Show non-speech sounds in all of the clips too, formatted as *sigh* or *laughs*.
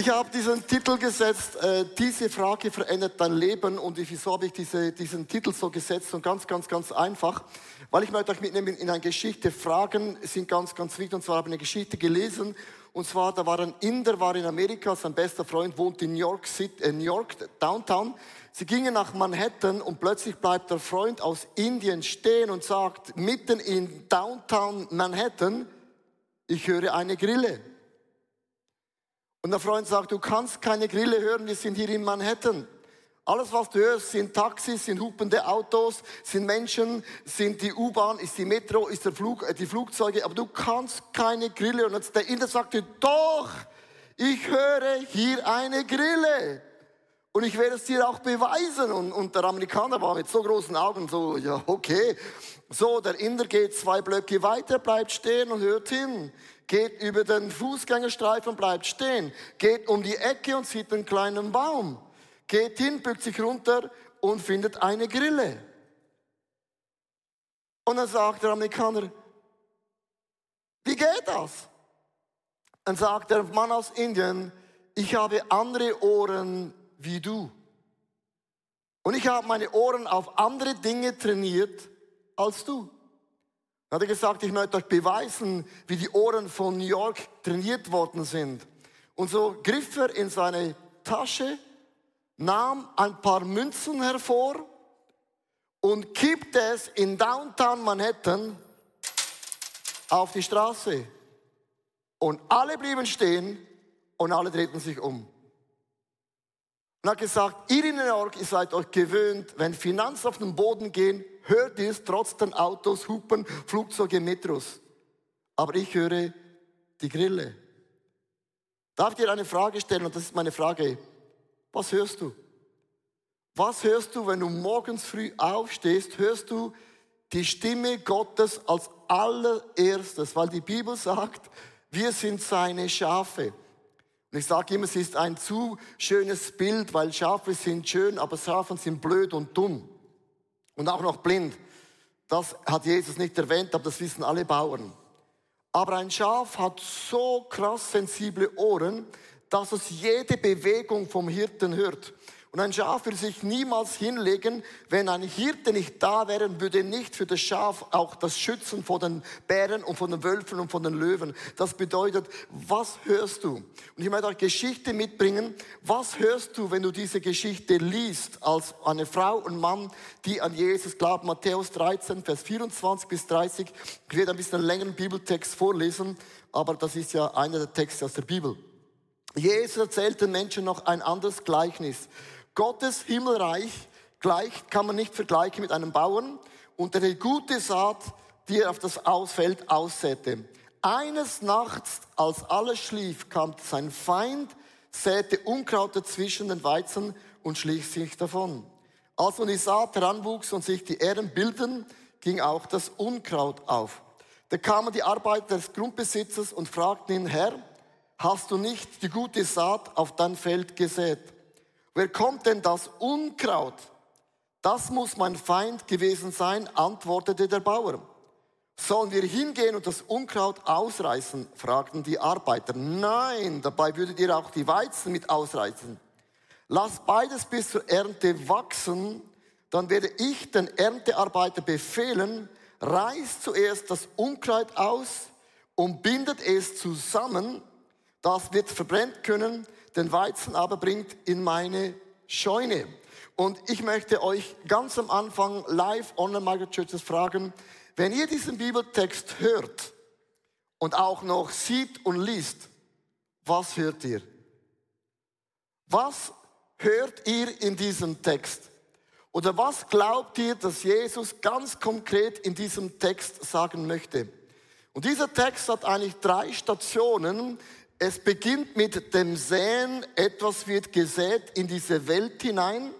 Ich habe diesen Titel gesetzt, äh, diese Frage verändert dein Leben. Und wieso habe ich diese, diesen Titel so gesetzt? Und ganz, ganz, ganz einfach, weil ich möchte euch mitnehmen in eine Geschichte. Fragen sind ganz, ganz wichtig. Und zwar habe ich eine Geschichte gelesen. Und zwar, da war ein Inder, war in Amerika, sein bester Freund wohnt in New York, City, äh, New York, Downtown. Sie gingen nach Manhattan und plötzlich bleibt der Freund aus Indien stehen und sagt, mitten in Downtown Manhattan, ich höre eine Grille. Und der Freund sagt, du kannst keine Grille hören, wir sind hier in Manhattan. Alles, was du hörst, sind Taxis, sind hupende Autos, sind Menschen, sind die U-Bahn, ist die Metro, ist der Flug, äh, die Flugzeuge, aber du kannst keine Grille. Und jetzt der Inder sagte, doch, ich höre hier eine Grille. Und ich werde es dir auch beweisen. Und, und der Amerikaner war mit so großen Augen so, ja, okay. So, der Inder geht zwei Blöcke weiter, bleibt stehen und hört hin geht über den Fußgängerstreifen und bleibt stehen, geht um die Ecke und sieht einen kleinen Baum, geht hin, bückt sich runter und findet eine Grille. Und dann sagt der Amerikaner, wie geht das? Dann sagt der Mann aus Indien, ich habe andere Ohren wie du. Und ich habe meine Ohren auf andere Dinge trainiert als du. Dann hat er gesagt, ich möchte euch beweisen, wie die Ohren von New York trainiert worden sind. Und so griff er in seine Tasche, nahm ein paar Münzen hervor und kippte es in Downtown Manhattan auf die Straße. Und alle blieben stehen und alle drehten sich um. Und hat gesagt, ihr in New York, ihr seid euch gewöhnt, wenn Finanzen auf den Boden gehen, hört ihr es trotz den Autos, Hupen, Flugzeuge, Metros. Aber ich höre die Grille. Darf ich dir eine Frage stellen? Und das ist meine Frage. Was hörst du? Was hörst du, wenn du morgens früh aufstehst? Hörst du die Stimme Gottes als allererstes? Weil die Bibel sagt, wir sind seine Schafe. Und ich sage immer, es ist ein zu schönes Bild, weil Schafe sind schön, aber Schafe sind blöd und dumm und auch noch blind. Das hat Jesus nicht erwähnt, aber das wissen alle Bauern. Aber ein Schaf hat so krass sensible Ohren, dass es jede Bewegung vom Hirten hört. Und ein Schaf würde sich niemals hinlegen, wenn ein Hirte nicht da wäre, würde nicht für das Schaf auch das Schützen vor den Bären und von den Wölfen und von den Löwen. Das bedeutet, was hörst du? Und ich möchte euch Geschichte mitbringen. Was hörst du, wenn du diese Geschichte liest, als eine Frau und Mann, die an Jesus glauben? Matthäus 13, Vers 24 bis 30. Ich werde ein bisschen einen längeren Bibeltext vorlesen, aber das ist ja einer der Texte aus der Bibel. Jesus erzählt den Menschen noch ein anderes Gleichnis. Gottes Himmelreich gleicht, kann man nicht vergleichen mit einem Bauern und der die gute Saat, die er auf das Ausfeld aussäte. Eines Nachts, als alles schlief, kam sein Feind, säte Unkraut zwischen den Weizen und schlich sich davon. Als nun die Saat heranwuchs und sich die Ähren bilden, ging auch das Unkraut auf. Da kamen die Arbeiter des Grundbesitzers und fragten ihn, Herr, hast du nicht die gute Saat auf dein Feld gesät? Wer kommt denn das Unkraut? Das muss mein Feind gewesen sein, antwortete der Bauer. Sollen wir hingehen und das Unkraut ausreißen? fragten die Arbeiter. Nein, dabei würdet ihr auch die Weizen mit ausreißen. Lass beides bis zur Ernte wachsen, dann werde ich den Erntearbeiter befehlen, reißt zuerst das Unkraut aus und bindet es zusammen, das wird verbrennt können, den Weizen aber bringt in meine Scheune. Und ich möchte euch ganz am Anfang live online Margaret Churches fragen, wenn ihr diesen Bibeltext hört und auch noch sieht und liest, was hört ihr? Was hört ihr in diesem Text? Oder was glaubt ihr, dass Jesus ganz konkret in diesem Text sagen möchte? Und dieser Text hat eigentlich drei Stationen, es beginnt mit dem Säen, etwas wird gesät in diese Welt hinein.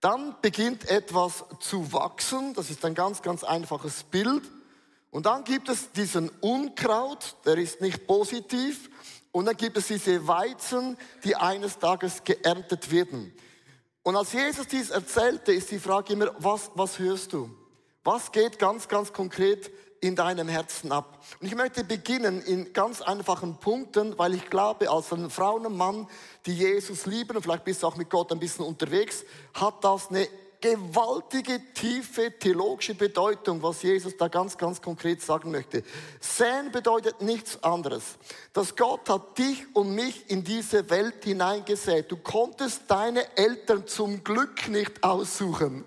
Dann beginnt etwas zu wachsen, das ist ein ganz, ganz einfaches Bild. Und dann gibt es diesen Unkraut, der ist nicht positiv. Und dann gibt es diese Weizen, die eines Tages geerntet werden. Und als Jesus dies erzählte, ist die Frage immer, was, was hörst du? Was geht ganz, ganz konkret in deinem Herzen ab? Und ich möchte beginnen in ganz einfachen Punkten, weil ich glaube, als eine Frau und ein Mann, die Jesus lieben, und vielleicht bist du auch mit Gott ein bisschen unterwegs, hat das eine gewaltige, tiefe theologische Bedeutung, was Jesus da ganz, ganz konkret sagen möchte. Säen bedeutet nichts anderes. Dass Gott hat dich und mich in diese Welt hineingesät. Du konntest deine Eltern zum Glück nicht aussuchen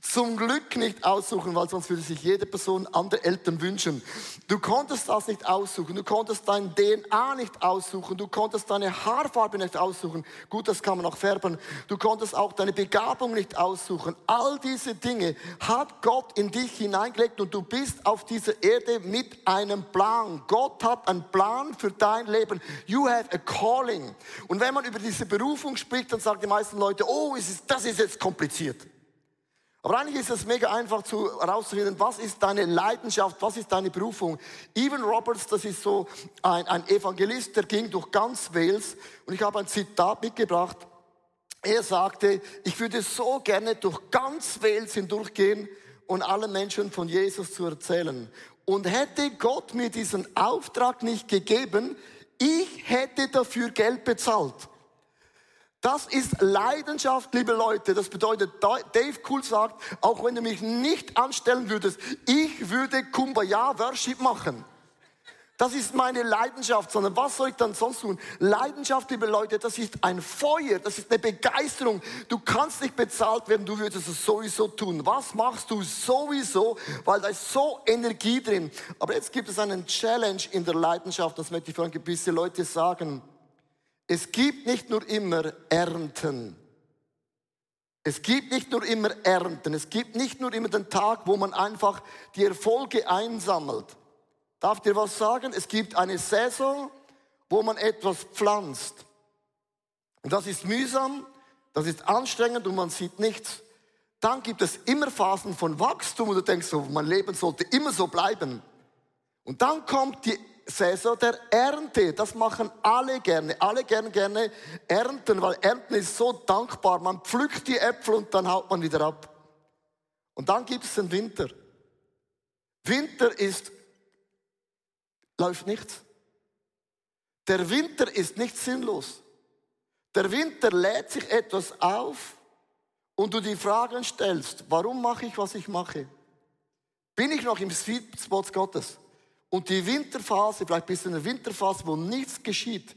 zum Glück nicht aussuchen, weil sonst würde sich jede Person andere Eltern wünschen. Du konntest das nicht aussuchen, du konntest dein DNA nicht aussuchen, du konntest deine Haarfarbe nicht aussuchen. Gut, das kann man auch färben. Du konntest auch deine Begabung nicht aussuchen. All diese Dinge hat Gott in dich hineingelegt und du bist auf dieser Erde mit einem Plan. Gott hat einen Plan für dein Leben. You have a calling. Und wenn man über diese Berufung spricht, dann sagen die meisten Leute, oh, das ist jetzt kompliziert. Aber eigentlich ist es mega einfach zu herauszufinden, was ist deine Leidenschaft, was ist deine Berufung. Evan Roberts, das ist so ein, ein Evangelist, der ging durch ganz Wales und ich habe ein Zitat mitgebracht. Er sagte, ich würde so gerne durch ganz Wales hindurchgehen und allen Menschen von Jesus zu erzählen. Und hätte Gott mir diesen Auftrag nicht gegeben, ich hätte dafür Geld bezahlt. Das ist Leidenschaft, liebe Leute. Das bedeutet, Dave Cool sagt, auch wenn du mich nicht anstellen würdest, ich würde Kumbaya Worship machen. Das ist meine Leidenschaft, sondern was soll ich dann sonst tun? Leidenschaft, liebe Leute, das ist ein Feuer, das ist eine Begeisterung. Du kannst nicht bezahlt werden, du würdest es sowieso tun. Was machst du sowieso? Weil da ist so Energie drin. Aber jetzt gibt es einen Challenge in der Leidenschaft, das möchte ich für ein gewisse Leute sagen. Es gibt nicht nur immer Ernten. Es gibt nicht nur immer Ernten. Es gibt nicht nur immer den Tag, wo man einfach die Erfolge einsammelt. Darf dir was sagen? Es gibt eine Saison, wo man etwas pflanzt. Und das ist mühsam, das ist anstrengend und man sieht nichts. Dann gibt es immer Phasen von Wachstum und du denkst so, mein Leben sollte immer so bleiben. Und dann kommt die Saison der Ernte. Das machen alle gerne. Alle gerne gerne ernten, weil Ernten ist so dankbar. Man pflückt die Äpfel und dann haut man wieder ab. Und dann gibt es den Winter. Winter ist, läuft nichts. Der Winter ist nicht sinnlos. Der Winter lädt sich etwas auf und du die Fragen stellst, warum mache ich, was ich mache? Bin ich noch im Sweet Spot Gottes? Und die Winterphase, vielleicht bist du in der Winterphase, wo nichts geschieht,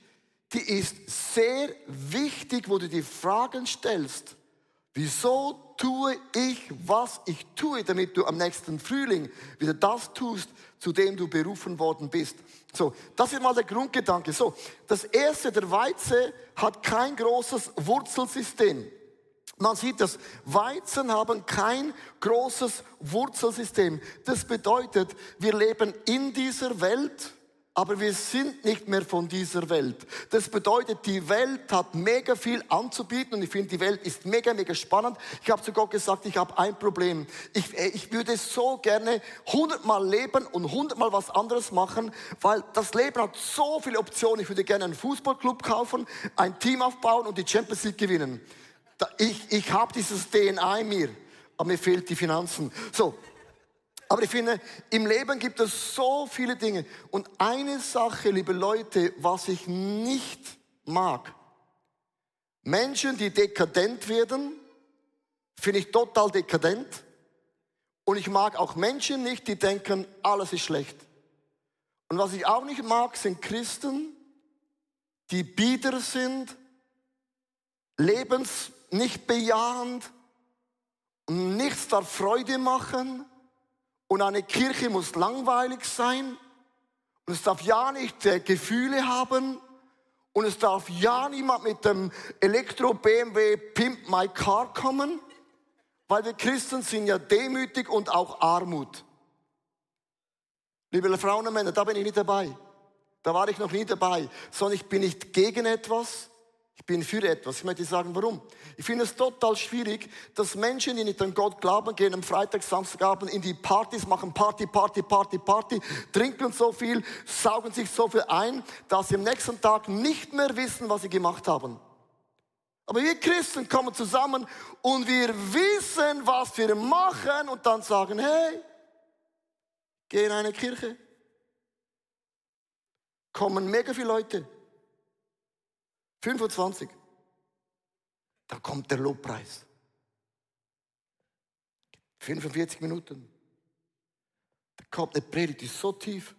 die ist sehr wichtig, wo du die Fragen stellst. Wieso tue ich, was ich tue, damit du am nächsten Frühling wieder das tust, zu dem du berufen worden bist? So, das ist mal der Grundgedanke. So, das erste, der Weizen hat kein großes Wurzelsystem. Man sieht, dass Weizen haben kein großes Wurzelsystem. Das bedeutet, wir leben in dieser Welt, aber wir sind nicht mehr von dieser Welt. Das bedeutet, die Welt hat mega viel anzubieten und ich finde, die Welt ist mega, mega spannend. Ich habe zu Gott gesagt, ich habe ein Problem. Ich, äh, ich würde so gerne hundertmal leben und hundertmal was anderes machen, weil das Leben hat so viele Optionen. Ich würde gerne einen Fußballclub kaufen, ein Team aufbauen und die Champions League gewinnen. Ich, ich habe dieses DNA in mir, aber mir fehlt die Finanzen. So. Aber ich finde, im Leben gibt es so viele Dinge. Und eine Sache, liebe Leute, was ich nicht mag, Menschen, die dekadent werden, finde ich total dekadent. Und ich mag auch Menschen nicht, die denken, alles ist schlecht. Und was ich auch nicht mag, sind Christen, die bieder sind, lebens nicht bejahend, nichts darf Freude machen. Und eine Kirche muss langweilig sein. Und es darf ja nicht äh, Gefühle haben. Und es darf ja niemand mit dem Elektro BMW Pimp My Car kommen, weil wir Christen sind ja demütig und auch Armut. Liebe Frauen und Männer, da bin ich nicht dabei. Da war ich noch nie dabei, sondern ich bin nicht gegen etwas, ich bin für etwas. Ich möchte sagen, warum? Ich finde es total schwierig, dass Menschen, die nicht an Gott glauben, gehen am Freitag, Samstagabend in die Partys, machen Party, Party, Party, Party, trinken so viel, saugen sich so viel ein, dass sie am nächsten Tag nicht mehr wissen, was sie gemacht haben. Aber wir Christen kommen zusammen und wir wissen, was wir machen und dann sagen, hey, gehe in eine Kirche, kommen mega viele Leute, 25. Dann kommt der Lobpreis. 45 Minuten. Da kommt eine Predigt, die ist so tief.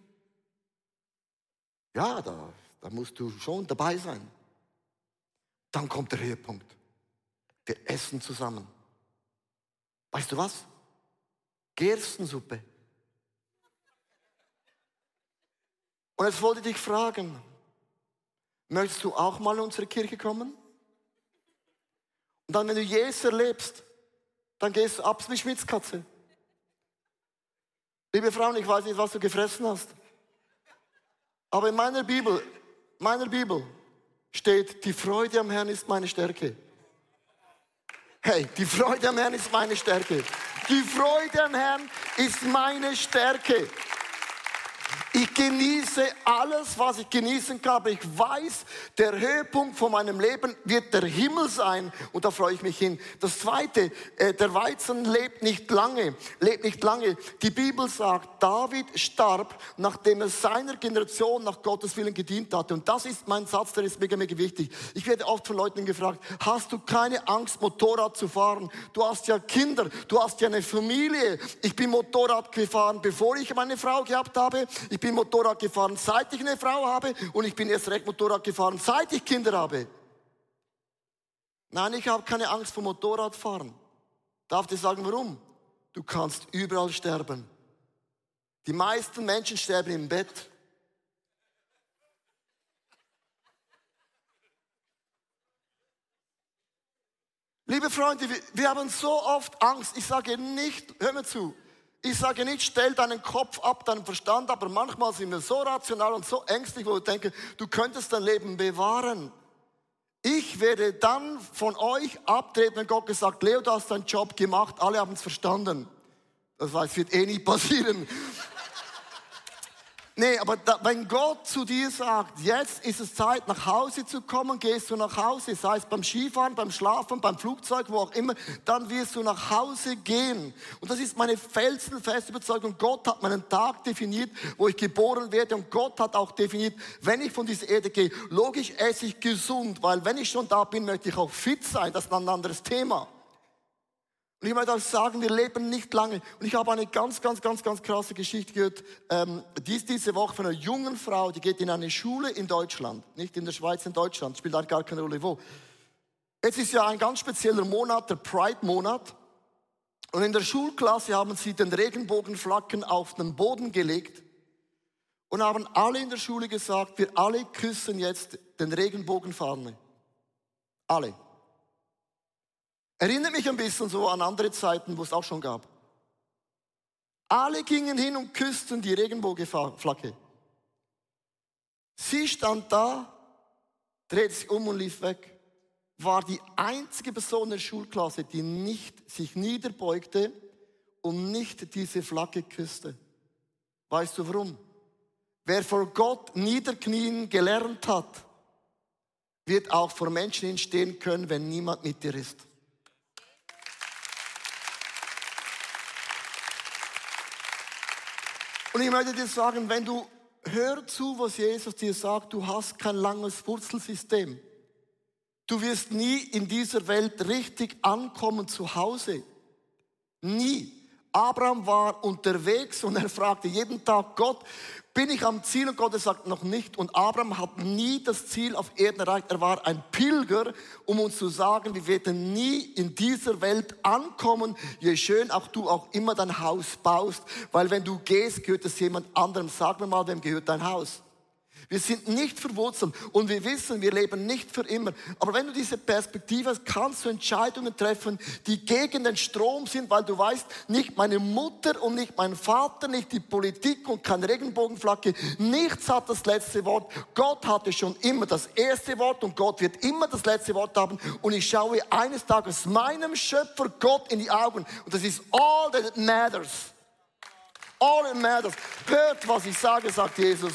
Ja, da, da musst du schon dabei sein. Dann kommt der Höhepunkt. Wir essen zusammen. Weißt du was? Gerstensuppe. Und jetzt wollte ich dich fragen, möchtest du auch mal in unsere Kirche kommen? Und dann, wenn du Jesus erlebst, dann gehst du ab wie Schmitzkatze. Liebe Frauen, ich weiß nicht, was du gefressen hast. Aber in meiner Bibel, meiner Bibel steht, die Freude am Herrn ist meine Stärke. Hey, die Freude am Herrn ist meine Stärke. Die Freude am Herrn ist meine Stärke. Ich genieße alles, was ich genießen kann, aber ich weiß, der Höhepunkt von meinem Leben wird der Himmel sein und da freue ich mich hin. Das zweite, äh, der Weizen lebt nicht lange, lebt nicht lange. Die Bibel sagt, David starb, nachdem er seiner Generation nach Gottes Willen gedient hatte. Und das ist mein Satz, der ist mega, mega wichtig. Ich werde oft von Leuten gefragt, hast du keine Angst, Motorrad zu fahren? Du hast ja Kinder, du hast ja eine Familie. Ich bin Motorrad gefahren, bevor ich meine Frau gehabt habe. Ich bin Motorrad gefahren, seit ich eine Frau habe und ich bin erst recht Motorrad gefahren, seit ich Kinder habe. Nein, ich habe keine Angst vor Motorradfahren. Darf ich sagen, warum? Du kannst überall sterben. Die meisten Menschen sterben im Bett. Liebe Freunde, wir haben so oft Angst. Ich sage nicht, hör mir zu, ich sage nicht, stell deinen Kopf ab, deinen Verstand, aber manchmal sind wir so rational und so ängstlich, wo wir denken, du könntest dein Leben bewahren. Ich werde dann von euch abtreten, wenn Gott gesagt, Leo, du hast deinen Job gemacht, alle haben es verstanden. Das weiß, wird eh nie passieren. Nee, aber da, wenn Gott zu dir sagt, jetzt ist es Zeit, nach Hause zu kommen, gehst du nach Hause, sei es beim Skifahren, beim Schlafen, beim Flugzeug, wo auch immer, dann wirst du nach Hause gehen. Und das ist meine felsenfeste Überzeugung. Gott hat meinen Tag definiert, wo ich geboren werde. Und Gott hat auch definiert, wenn ich von dieser Erde gehe, logisch esse ich gesund, weil wenn ich schon da bin, möchte ich auch fit sein. Das ist ein anderes Thema. Und ich möchte auch sagen, wir leben nicht lange. Und ich habe eine ganz, ganz, ganz, ganz krasse Geschichte gehört. Ähm, dies diese Woche von einer jungen Frau, die geht in eine Schule in Deutschland. Nicht in der Schweiz, in Deutschland. Spielt halt gar keine Rolle wo. Jetzt ist ja ein ganz spezieller Monat, der Pride-Monat. Und in der Schulklasse haben sie den Regenbogenflaggen auf den Boden gelegt und haben alle in der Schule gesagt, wir alle küssen jetzt den Regenbogenfahne. Alle. Erinnert mich ein bisschen so an andere Zeiten, wo es auch schon gab. Alle gingen hin und küssten die Regenbogenflagge. Sie stand da, drehte sich um und lief weg. War die einzige Person in der Schulklasse, die nicht sich niederbeugte und nicht diese Flagge küsste. Weißt du warum? Wer vor Gott niederknien gelernt hat, wird auch vor Menschen hinstehen können, wenn niemand mit dir ist. Und ich möchte dir sagen, wenn du hör zu, was Jesus dir sagt, du hast kein langes Wurzelsystem. Du wirst nie in dieser Welt richtig ankommen zu Hause. Nie. Abraham war unterwegs und er fragte jeden Tag Gott, bin ich am Ziel? Und Gott sagt noch nicht. Und Abraham hat nie das Ziel auf Erden erreicht. Er war ein Pilger, um uns zu sagen, wir werden nie in dieser Welt ankommen, je schön auch du auch immer dein Haus baust. Weil wenn du gehst, gehört es jemand anderem. Sag mir mal, wem gehört dein Haus? Wir sind nicht verwurzelt und wir wissen, wir leben nicht für immer. Aber wenn du diese Perspektive hast, kannst du Entscheidungen treffen, die gegen den Strom sind, weil du weißt, nicht meine Mutter und nicht mein Vater, nicht die Politik und keine Regenbogenflagge, nichts hat das letzte Wort. Gott hatte schon immer das erste Wort und Gott wird immer das letzte Wort haben. Und ich schaue eines Tages meinem Schöpfer Gott in die Augen und das ist all that matters. All that matters. Hört, was ich sage, sagt Jesus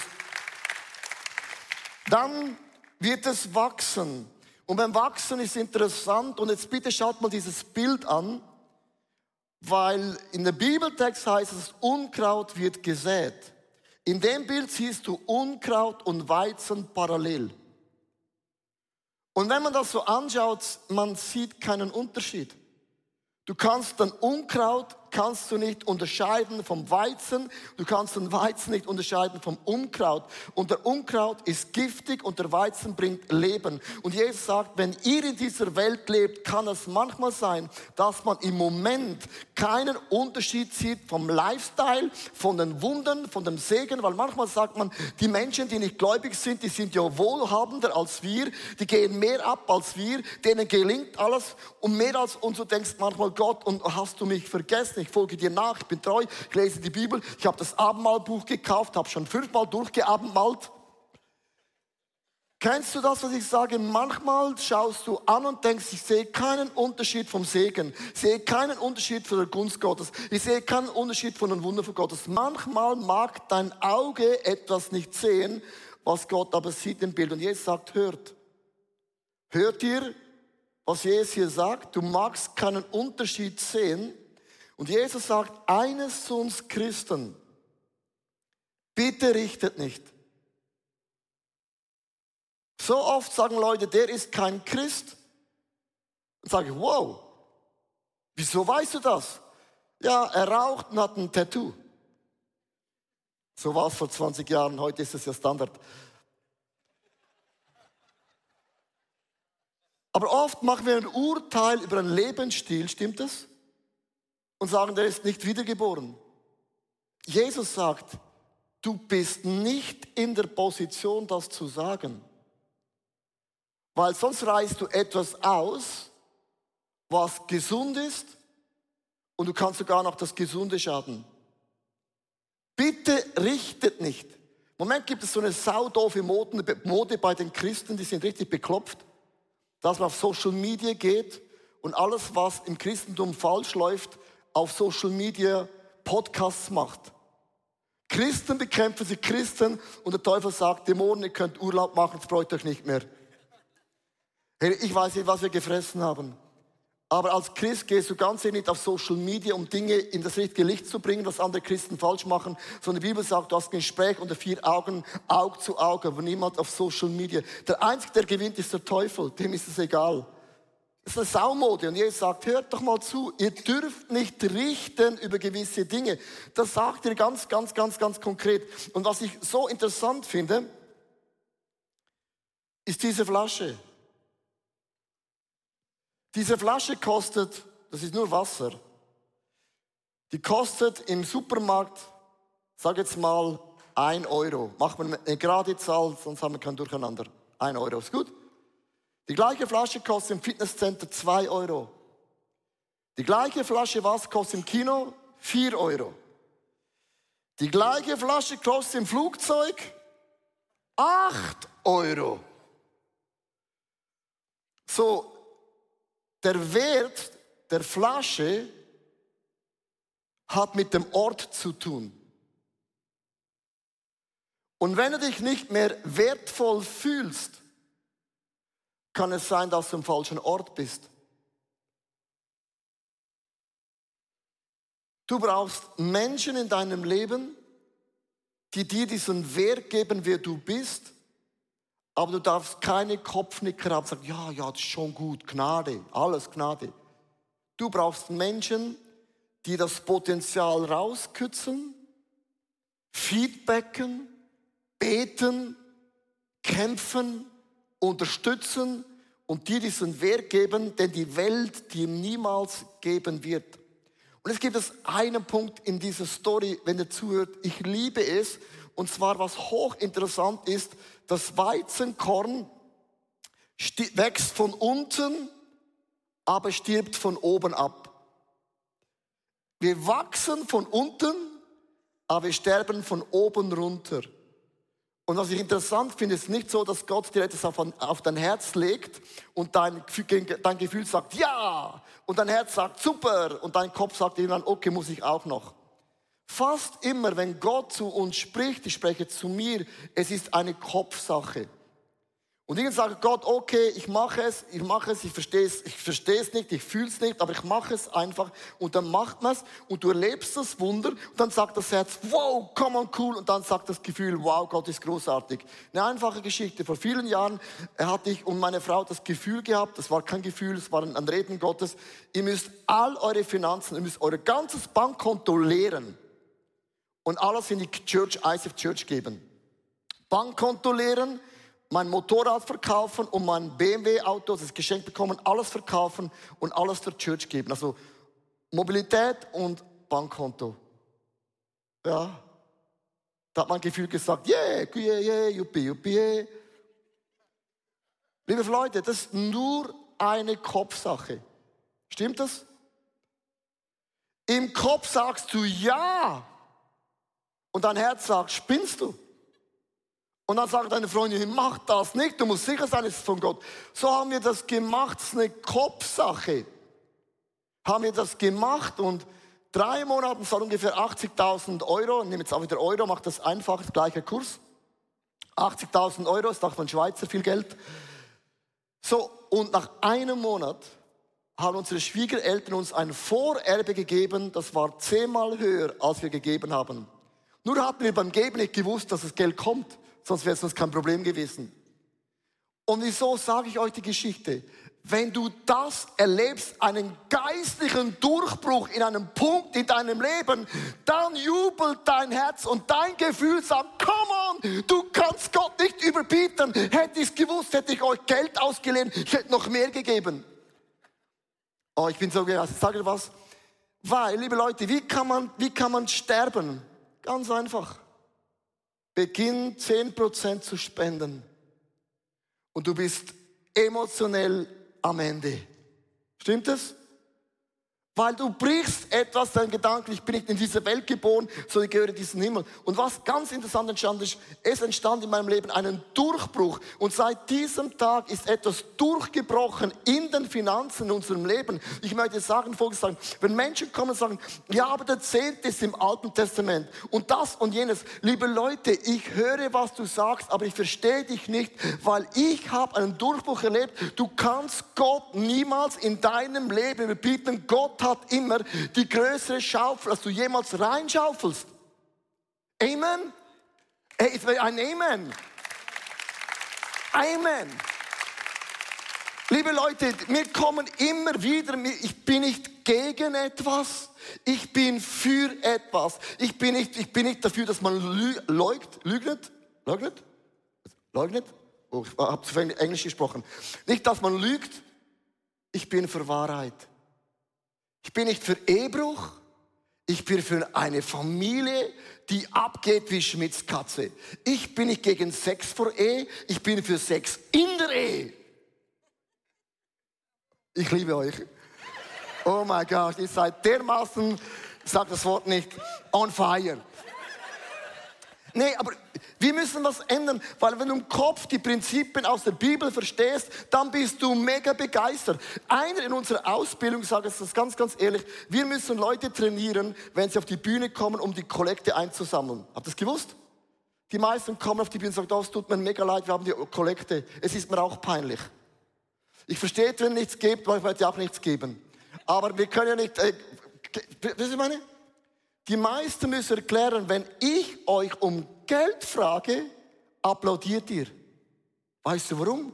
dann wird es wachsen. Und beim Wachsen ist interessant, und jetzt bitte schaut mal dieses Bild an. Weil in der Bibeltext heißt es, Unkraut wird gesät. In dem Bild siehst du Unkraut und Weizen parallel. Und wenn man das so anschaut, man sieht keinen Unterschied. Du kannst dann Unkraut kannst du nicht unterscheiden vom Weizen, du kannst den Weizen nicht unterscheiden vom Unkraut. Und der Unkraut ist giftig und der Weizen bringt Leben. Und Jesus sagt, wenn ihr in dieser Welt lebt, kann es manchmal sein, dass man im Moment keinen Unterschied sieht vom Lifestyle, von den Wunden, von dem Segen, weil manchmal sagt man, die Menschen, die nicht gläubig sind, die sind ja wohlhabender als wir, die gehen mehr ab als wir, denen gelingt alles und mehr als uns. Du denkst manchmal, Gott, und hast du mich vergessen? Ich folge dir nach, ich bin treu, ich lese die Bibel, ich habe das Abendmahlbuch gekauft, habe schon fünfmal durchgeabendmalt. Kennst du das, was ich sage? Manchmal schaust du an und denkst, ich sehe keinen Unterschied vom Segen, ich sehe keinen Unterschied von der Gunst Gottes, ich sehe keinen Unterschied von den Wunder von Gottes. Manchmal mag dein Auge etwas nicht sehen, was Gott aber sieht im Bild. Und Jesus sagt, hört. Hört ihr, was Jesus hier sagt? Du magst keinen Unterschied sehen, und Jesus sagt eines zu uns Christen, bitte richtet nicht. So oft sagen Leute, der ist kein Christ. Und sage ich, wow, wieso weißt du das? Ja, er raucht und hat ein Tattoo. So war es vor 20 Jahren, heute ist es ja Standard. Aber oft machen wir ein Urteil über einen Lebensstil, stimmt das? Und sagen, der ist nicht wiedergeboren. Jesus sagt, du bist nicht in der Position, das zu sagen. Weil sonst reißt du etwas aus, was gesund ist und du kannst sogar noch das Gesunde schaden. Bitte richtet nicht. Im Moment gibt es so eine saudoofe Mode bei den Christen, die sind richtig beklopft, dass man auf Social Media geht und alles, was im Christentum falsch läuft, auf Social Media Podcasts macht. Christen bekämpfen sich Christen und der Teufel sagt, Dämonen, ihr könnt Urlaub machen, es freut euch nicht mehr. Ich weiß nicht, was wir gefressen haben. Aber als Christ gehst du ganz nicht auf Social Media, um Dinge in das richtige Licht zu bringen, was andere Christen falsch machen, sondern die Bibel sagt, du hast ein Gespräch unter vier Augen, Auge zu Auge, aber niemand auf Social Media. Der Einzige, der gewinnt, ist der Teufel, dem ist es egal. Das ist eine Saumode. Und Jesus sagt, hört doch mal zu, ihr dürft nicht richten über gewisse Dinge. Das sagt er ganz, ganz, ganz, ganz konkret. Und was ich so interessant finde, ist diese Flasche. Diese Flasche kostet, das ist nur Wasser, die kostet im Supermarkt, sag jetzt mal, ein Euro. Machen wir eine gerade Zahl, sonst haben wir kein Durcheinander. Ein Euro, ist gut? Die gleiche Flasche kostet im Fitnesscenter 2 Euro. Die gleiche Flasche was kostet im Kino 4 Euro. Die gleiche Flasche kostet im Flugzeug 8 Euro. So, der Wert der Flasche hat mit dem Ort zu tun. Und wenn du dich nicht mehr wertvoll fühlst, kann es sein, dass du im falschen Ort bist. Du brauchst Menschen in deinem Leben, die dir diesen Wert geben, wer du bist, aber du darfst keine Kopfnicker haben, sagen, ja, ja, das ist schon gut, Gnade, alles Gnade. Du brauchst Menschen, die das Potenzial rauskützen, feedbacken, beten, kämpfen, unterstützen und dir diesen Wert geben, den die Welt dir niemals geben wird. Und es gibt es einen Punkt in dieser Story, wenn ihr zuhört, ich liebe es, und zwar was hochinteressant ist, das Weizenkorn wächst von unten, aber stirbt von oben ab. Wir wachsen von unten, aber wir sterben von oben runter. Und was ich interessant finde, ist nicht so, dass Gott dir etwas auf, dein Herz legt und dein, dein Gefühl sagt, ja, und dein Herz sagt, super, und dein Kopf sagt irgendwann, okay, muss ich auch noch. Fast immer, wenn Gott zu uns spricht, ich spreche zu mir, es ist eine Kopfsache. Und irgendwann sagt Gott, okay, ich mache es, ich mache es, ich verstehe es, ich verstehe es nicht, ich fühle es nicht, aber ich mache es einfach. Und dann macht man es und du erlebst das Wunder und dann sagt das Herz, wow, come on, cool. Und dann sagt das Gefühl, wow, Gott ist großartig. Eine einfache Geschichte. Vor vielen Jahren hatte ich und meine Frau das Gefühl gehabt, das war kein Gefühl, es war ein Reden Gottes, ihr müsst all eure Finanzen, ihr müsst euer ganzes Bankkonto leeren und alles in die Church, ICF Church geben. Bankkonto leeren, mein Motorrad verkaufen und mein BMW-Auto, das Geschenk bekommen, alles verkaufen und alles der Church geben. Also Mobilität und Bankkonto. Ja. Da hat mein Gefühl gesagt, yeah, yeah, yeah, yuppie, yuppie, yeah. Liebe Leute, das ist nur eine Kopfsache. Stimmt das? Im Kopf sagst du ja. Und dein Herz sagt, spinnst du? Und dann sagt deine Freundin, mach das nicht, du musst sicher sein, es ist von Gott. So haben wir das gemacht, es ist eine Kopfsache. Haben wir das gemacht und drei Monate, das war ungefähr 80.000 Euro, nehme jetzt auch wieder Euro, macht das einfach, das gleiche Kurs. 80.000 Euro, ist auch von Schweizer viel Geld. So, und nach einem Monat haben unsere Schwiegereltern uns ein Vorerbe gegeben, das war zehnmal höher, als wir gegeben haben. Nur hatten wir beim Geben nicht gewusst, dass das Geld kommt sonst wäre es uns kein Problem gewesen. Und wieso sage ich euch die Geschichte? Wenn du das erlebst, einen geistlichen Durchbruch in einem Punkt in deinem Leben, dann jubelt dein Herz und dein Gefühl sagt, come on, du kannst Gott nicht überbieten. Hätte ich es gewusst, hätte ich euch Geld ausgeliehen, ich hätte noch mehr gegeben. Oh, ich bin so geil. Sag dir was? Weil, liebe Leute, wie kann man, wie kann man sterben? Ganz einfach. Beginn 10% zu spenden und du bist emotionell am Ende. Stimmt es? Weil du brichst etwas, dein Gedanken, ich bin nicht in dieser Welt geboren, sondern ich gehöre diesen Himmel. Und was ganz interessant entstanden ist, es entstand in meinem Leben einen Durchbruch. Und seit diesem Tag ist etwas durchgebrochen in den Finanzen in unserem Leben. Ich möchte sagen, sagen, wenn Menschen kommen und sagen, ja, aber der Zehnte ist im Alten Testament und das und jenes. Liebe Leute, ich höre, was du sagst, aber ich verstehe dich nicht, weil ich habe einen Durchbruch erlebt. Du kannst Gott niemals in deinem Leben überbieten. Gott hat immer die größere Schaufel, als du jemals reinschaufelst. Amen? Ein Amen. Amen. Liebe Leute, wir kommen immer wieder, ich bin nicht gegen etwas, ich bin für etwas. Ich bin nicht, ich bin nicht dafür, dass man lügt, lügnet, leugnet, leugnet. Oh, ich habe zu Englisch gesprochen. Nicht, dass man lügt, ich bin für Wahrheit. Ich bin nicht für Ehebruch. Ich bin für eine Familie, die abgeht wie Schmidts Katze. Ich bin nicht gegen Sex vor Ehe. Ich bin für Sex in der Ehe. Ich liebe euch. Oh mein Gott, ihr seid dermaßen, ich sag das Wort nicht, on fire. Nee, aber wir müssen was ändern, weil wenn du im Kopf die Prinzipien aus der Bibel verstehst, dann bist du mega begeistert. Einer in unserer Ausbildung sagt es das ganz, ganz ehrlich, wir müssen Leute trainieren, wenn sie auf die Bühne kommen, um die Kollekte einzusammeln. Habt ihr das gewusst? Die meisten kommen auf die Bühne und sagen, oh, es tut mir mega leid, wir haben die Kollekte. Es ist mir auch peinlich. Ich verstehe, wenn nichts gibt, weil ich werde auch nichts geben. Aber wir können ja nicht, äh, wisst meine? Die meisten müssen erklären, wenn ich euch um Geld frage, applaudiert ihr. Weißt du warum?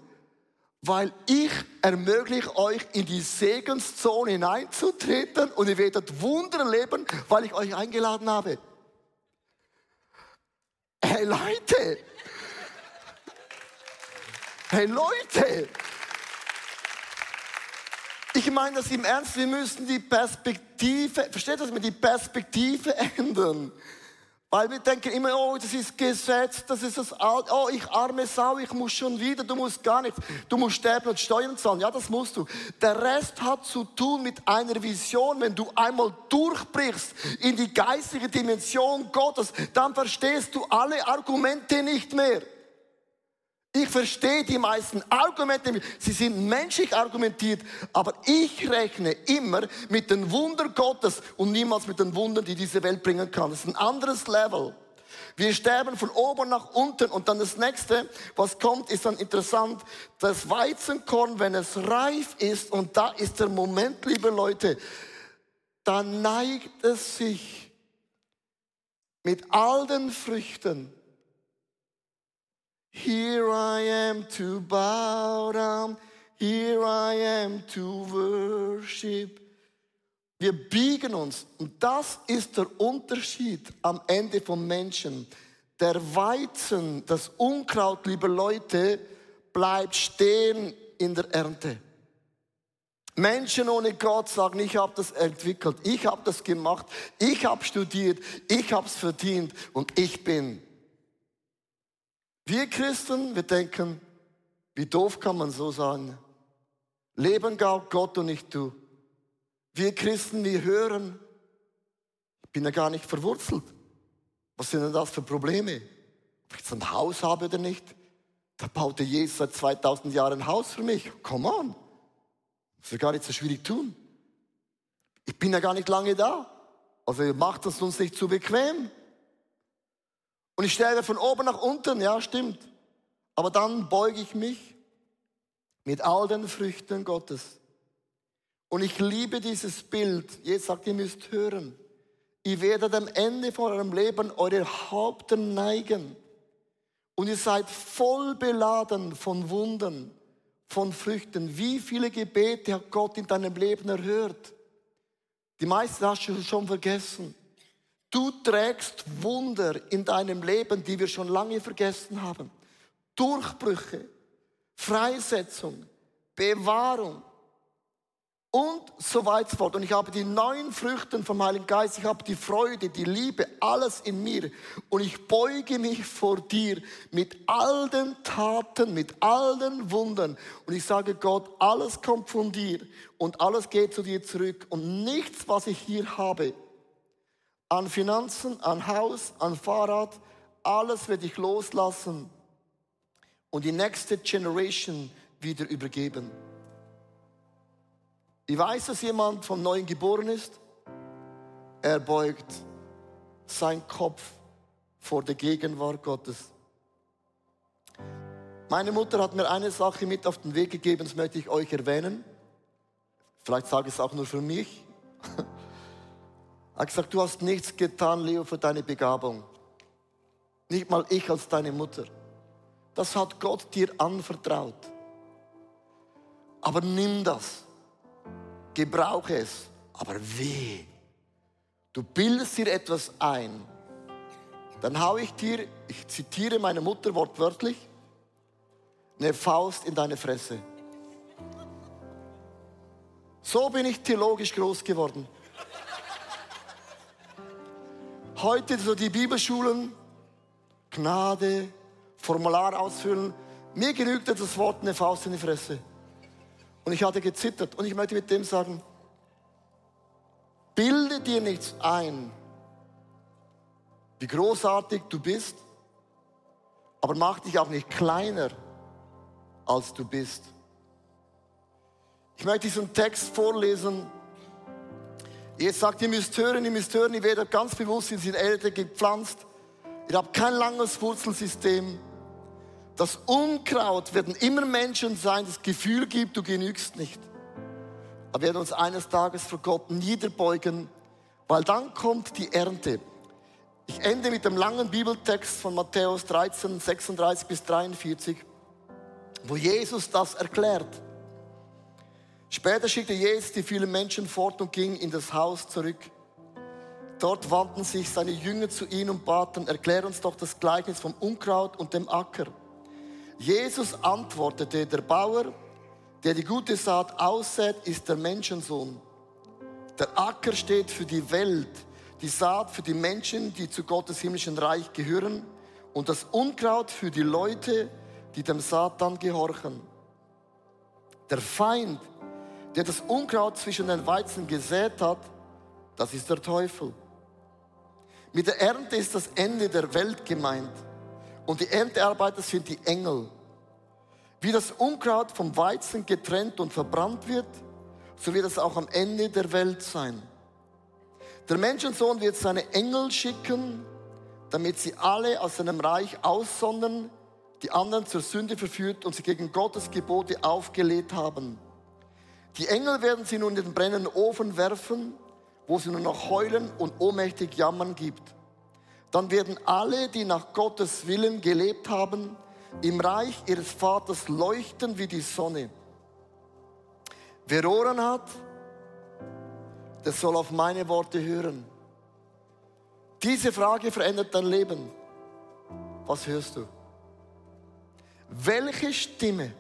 Weil ich ermögliche euch in die Segenszone hineinzutreten und ihr werdet Wunder erleben, weil ich euch eingeladen habe. Hey Leute! Hey Leute! Ich meine das im Ernst, wir müssen die Perspektive, versteht das, die Perspektive ändern. Weil wir denken immer, oh, das ist Gesetz, das ist das Alte, oh, ich arme Sau, ich muss schon wieder, du musst gar nichts, du musst sterben und Steuern zahlen. Ja, das musst du. Der Rest hat zu tun mit einer Vision. Wenn du einmal durchbrichst in die geistige Dimension Gottes, dann verstehst du alle Argumente nicht mehr. Ich verstehe die meisten Argumente, sie sind menschlich argumentiert, aber ich rechne immer mit den Wundern Gottes und niemals mit den Wundern, die diese Welt bringen kann. Das ist ein anderes Level. Wir sterben von oben nach unten. Und dann das nächste, was kommt, ist dann interessant. Das Weizenkorn, wenn es reif ist, und da ist der Moment, liebe Leute, dann neigt es sich mit all den Früchten. Here I am to bow down, here I am to worship. Wir biegen uns. Und das ist der Unterschied am Ende vom Menschen. Der Weizen, das Unkraut, liebe Leute, bleibt stehen in der Ernte. Menschen ohne Gott sagen, ich habe das entwickelt, ich habe das gemacht, ich habe studiert, ich habe es verdient und ich bin. Wir Christen, wir denken, wie doof kann man so sagen? Leben Gott und nicht du. Wir Christen, wir hören, ich bin ja gar nicht verwurzelt. Was sind denn das für Probleme? Ob ich jetzt ein Haus habe oder nicht? Da baute Jesus seit 2000 Jahren ein Haus für mich. Come on. Das wird gar nicht so schwierig tun. Ich bin ja gar nicht lange da. Also macht es uns nicht zu bequem. Und ich stelle von oben nach unten, ja, stimmt. Aber dann beuge ich mich mit all den Früchten Gottes. Und ich liebe dieses Bild. Jetzt sagt, ihr müsst hören. Ihr werdet am Ende von eurem Leben eure Haupte neigen. Und ihr seid voll beladen von Wunden, von Früchten. Wie viele Gebete hat Gott in deinem Leben erhört? Die meisten hast du schon vergessen. Du trägst Wunder in deinem Leben, die wir schon lange vergessen haben. Durchbrüche, Freisetzung, Bewahrung, und so weiter fort. Und ich habe die neuen Früchte vom Heiligen Geist, ich habe die Freude, die Liebe, alles in mir. Und ich beuge mich vor dir mit all den Taten, mit all den Wundern. Und ich sage Gott, alles kommt von dir und alles geht zu dir zurück. Und nichts, was ich hier habe, an Finanzen, an Haus, an Fahrrad, alles werde ich loslassen und die nächste Generation wieder übergeben. Ich weiß, dass jemand vom Neuen geboren ist. Er beugt seinen Kopf vor der Gegenwart Gottes. Meine Mutter hat mir eine Sache mit auf den Weg gegeben, das möchte ich euch erwähnen. Vielleicht sage ich es auch nur für mich. *laughs* Er hat gesagt, du hast nichts getan, Leo, für deine Begabung. Nicht mal ich als deine Mutter. Das hat Gott dir anvertraut. Aber nimm das gebrauche es. Aber weh, du bildest dir etwas ein, dann haue ich dir, ich zitiere meine Mutter wortwörtlich, eine Faust in deine Fresse. So bin ich theologisch groß geworden. Heute so die Bibelschulen, Gnade, Formular ausfüllen. Mir genügt das Wort eine Faust in die Fresse. Und ich hatte gezittert. Und ich möchte mit dem sagen, bilde dir nichts ein, wie großartig du bist, aber mach dich auch nicht kleiner, als du bist. Ich möchte diesen Text vorlesen. Jetzt sagt, ihr müsst hören, ihr müsst hören, ihr werdet ganz bewusst in die Erde gepflanzt. Ihr habt kein langes Wurzelsystem. Das Unkraut werden immer Menschen sein, das Gefühl gibt, du genügst nicht. Aber wir werden uns eines Tages vor Gott niederbeugen, weil dann kommt die Ernte. Ich ende mit dem langen Bibeltext von Matthäus 13, 36 bis 43, wo Jesus das erklärt. Später schickte Jesus die vielen Menschen fort und ging in das Haus zurück. Dort wandten sich seine Jünger zu ihm und baten, erklär uns doch das Gleichnis vom Unkraut und dem Acker. Jesus antwortete, der Bauer, der die gute Saat aussät, ist der Menschensohn. Der Acker steht für die Welt, die Saat für die Menschen, die zu Gottes himmlischen Reich gehören und das Unkraut für die Leute, die dem Satan gehorchen. Der Feind, der das Unkraut zwischen den Weizen gesät hat, das ist der Teufel. Mit der Ernte ist das Ende der Welt gemeint. Und die Erntearbeiter sind die Engel. Wie das Unkraut vom Weizen getrennt und verbrannt wird, so wird es auch am Ende der Welt sein. Der Menschensohn wird seine Engel schicken, damit sie alle aus seinem Reich aussondern, die anderen zur Sünde verführt und sie gegen Gottes Gebote aufgelehnt haben. Die Engel werden sie nun in den brennenden Ofen werfen, wo sie nur noch heulen und ohnmächtig jammern gibt. Dann werden alle, die nach Gottes Willen gelebt haben, im Reich ihres Vaters leuchten wie die Sonne. Wer Ohren hat, der soll auf meine Worte hören. Diese Frage verändert dein Leben. Was hörst du? Welche Stimme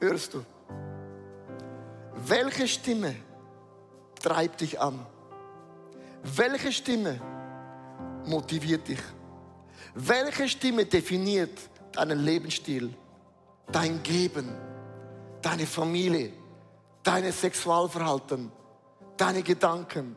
hörst du? Welche Stimme treibt dich an? Welche Stimme motiviert dich? Welche Stimme definiert deinen Lebensstil, dein Geben, deine Familie, dein Sexualverhalten, deine Gedanken?